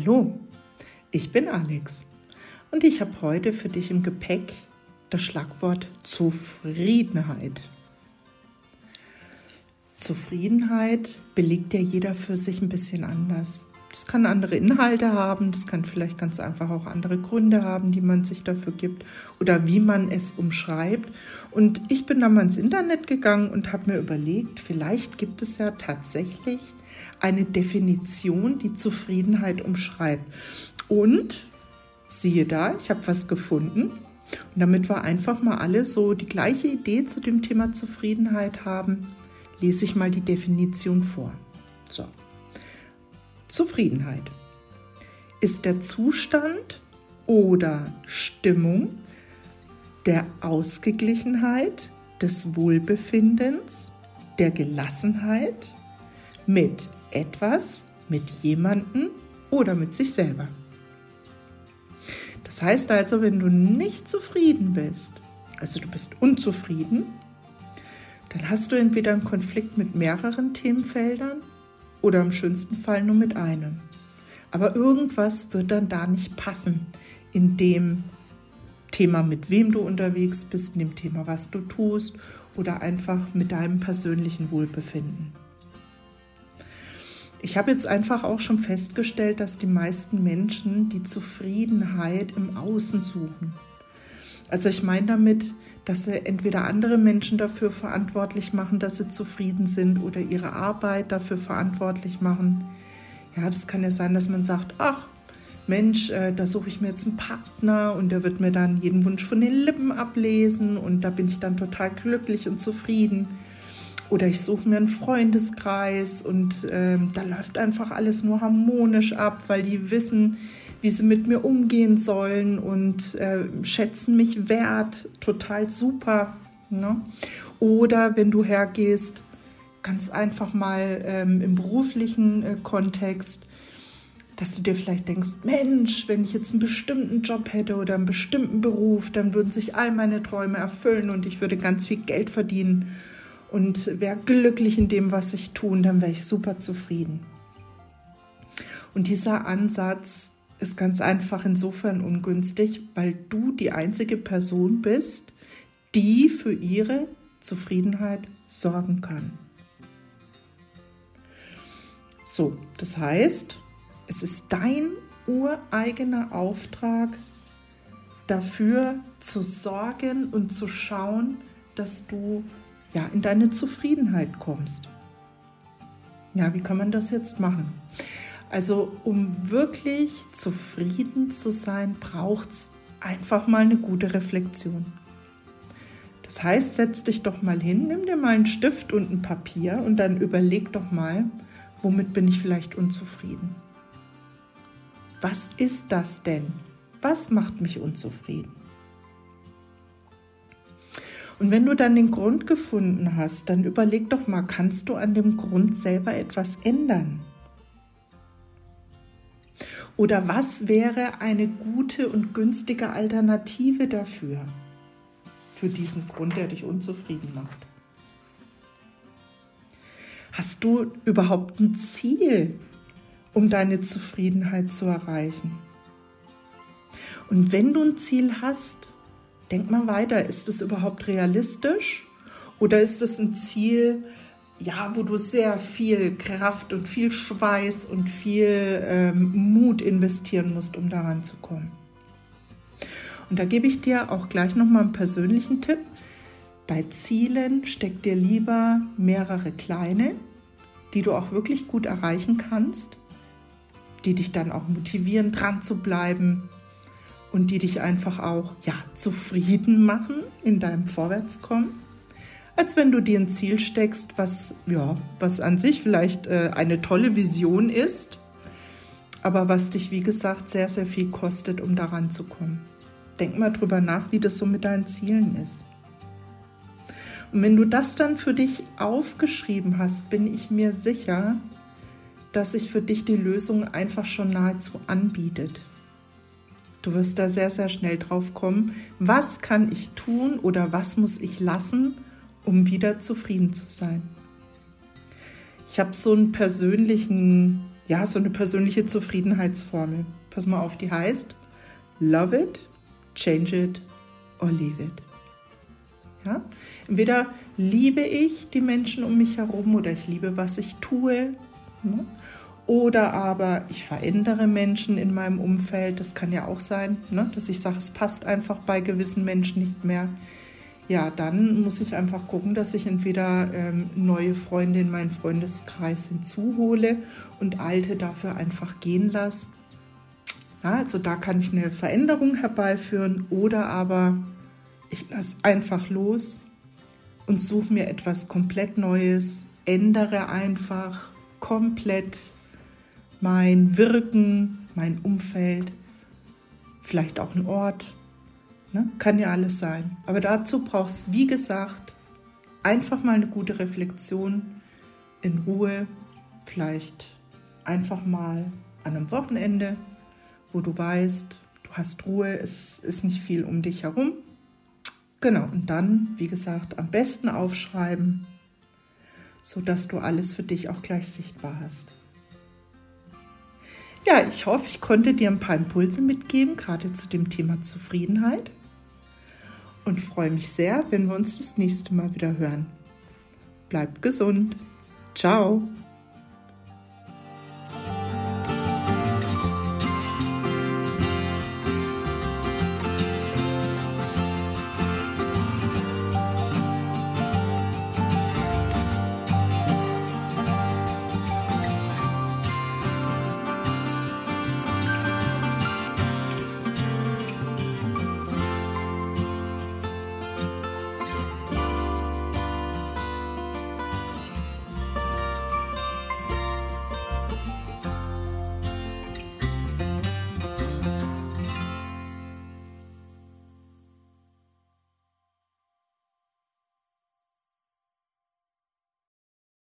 Hallo, ich bin Alex und ich habe heute für dich im Gepäck das Schlagwort Zufriedenheit. Zufriedenheit belegt ja jeder für sich ein bisschen anders. Das kann andere Inhalte haben, das kann vielleicht ganz einfach auch andere Gründe haben, die man sich dafür gibt oder wie man es umschreibt. Und ich bin dann mal ins Internet gegangen und habe mir überlegt, vielleicht gibt es ja tatsächlich eine Definition, die Zufriedenheit umschreibt. Und siehe da, ich habe was gefunden. Und damit wir einfach mal alle so die gleiche Idee zu dem Thema Zufriedenheit haben, lese ich mal die Definition vor. So. Zufriedenheit ist der Zustand oder Stimmung der Ausgeglichenheit, des Wohlbefindens, der Gelassenheit mit etwas, mit jemandem oder mit sich selber. Das heißt also, wenn du nicht zufrieden bist, also du bist unzufrieden, dann hast du entweder einen Konflikt mit mehreren Themenfeldern oder im schönsten Fall nur mit einem. Aber irgendwas wird dann da nicht passen in dem Thema, mit wem du unterwegs bist, in dem Thema, was du tust oder einfach mit deinem persönlichen Wohlbefinden. Ich habe jetzt einfach auch schon festgestellt, dass die meisten Menschen die Zufriedenheit im Außen suchen. Also ich meine damit, dass sie entweder andere Menschen dafür verantwortlich machen, dass sie zufrieden sind oder ihre Arbeit dafür verantwortlich machen. Ja, das kann ja sein, dass man sagt, ach Mensch, äh, da suche ich mir jetzt einen Partner und der wird mir dann jeden Wunsch von den Lippen ablesen und da bin ich dann total glücklich und zufrieden. Oder ich suche mir einen Freundeskreis und äh, da läuft einfach alles nur harmonisch ab, weil die wissen, wie sie mit mir umgehen sollen und äh, schätzen mich wert, total super. Ne? Oder wenn du hergehst, ganz einfach mal ähm, im beruflichen äh, Kontext, dass du dir vielleicht denkst, Mensch, wenn ich jetzt einen bestimmten Job hätte oder einen bestimmten Beruf, dann würden sich all meine Träume erfüllen und ich würde ganz viel Geld verdienen und wäre glücklich in dem, was ich tue, dann wäre ich super zufrieden. Und dieser Ansatz ist ganz einfach insofern ungünstig, weil du die einzige Person bist, die für ihre Zufriedenheit sorgen kann. So, das heißt, es ist dein ureigener Auftrag, dafür zu sorgen und zu schauen, dass du ja, in deine Zufriedenheit kommst. Ja, wie kann man das jetzt machen? Also, um wirklich zufrieden zu sein, braucht es einfach mal eine gute Reflexion. Das heißt, setz dich doch mal hin, nimm dir mal einen Stift und ein Papier und dann überleg doch mal, womit bin ich vielleicht unzufrieden? Was ist das denn? Was macht mich unzufrieden? Und wenn du dann den Grund gefunden hast, dann überleg doch mal, kannst du an dem Grund selber etwas ändern? Oder was wäre eine gute und günstige Alternative dafür? Für diesen Grund, der dich unzufrieden macht. Hast du überhaupt ein Ziel, um deine Zufriedenheit zu erreichen? Und wenn du ein Ziel hast, denk mal weiter, ist es überhaupt realistisch oder ist es ein Ziel, ja, wo du sehr viel Kraft und viel Schweiß und viel ähm, Mut investieren musst, um daran zu kommen? Und da gebe ich dir auch gleich nochmal einen persönlichen Tipp. Bei Zielen steck dir lieber mehrere kleine, die du auch wirklich gut erreichen kannst, die dich dann auch motivieren, dran zu bleiben, und die dich einfach auch ja, zufrieden machen in deinem Vorwärtskommen, als wenn du dir ein Ziel steckst, was, ja, was an sich vielleicht äh, eine tolle Vision ist, aber was dich, wie gesagt, sehr, sehr viel kostet, um daran zu kommen. Denk mal drüber nach, wie das so mit deinen Zielen ist. Und wenn du das dann für dich aufgeschrieben hast, bin ich mir sicher, dass sich für dich die Lösung einfach schon nahezu anbietet. Du wirst da sehr, sehr schnell drauf kommen, was kann ich tun oder was muss ich lassen, um wieder zufrieden zu sein. Ich habe so einen persönlichen ja, so eine persönliche Zufriedenheitsformel. Pass mal auf, die heißt Love it, change it or leave it. Ja? Entweder liebe ich die Menschen um mich herum oder ich liebe, was ich tue. Ne? Oder aber ich verändere Menschen in meinem Umfeld. Das kann ja auch sein, ne? dass ich sage, es passt einfach bei gewissen Menschen nicht mehr. Ja, dann muss ich einfach gucken, dass ich entweder ähm, neue Freunde in meinen Freundeskreis hinzuhole und alte dafür einfach gehen lasse. Ja, also da kann ich eine Veränderung herbeiführen oder aber ich lasse einfach los und suche mir etwas komplett Neues, ändere einfach komplett mein Wirken, mein Umfeld, vielleicht auch ein Ort. Ne? Kann ja alles sein. Aber dazu brauchst du, wie gesagt, einfach mal eine gute Reflexion in Ruhe, vielleicht einfach mal an einem Wochenende, wo du weißt, du hast Ruhe, es ist nicht viel um dich herum. Genau, und dann, wie gesagt, am besten aufschreiben, sodass du alles für dich auch gleich sichtbar hast. Ja, ich hoffe, ich konnte dir ein paar Impulse mitgeben, gerade zu dem Thema Zufriedenheit. Und freue mich sehr, wenn wir uns das nächste Mal wieder hören. Bleib gesund. Ciao.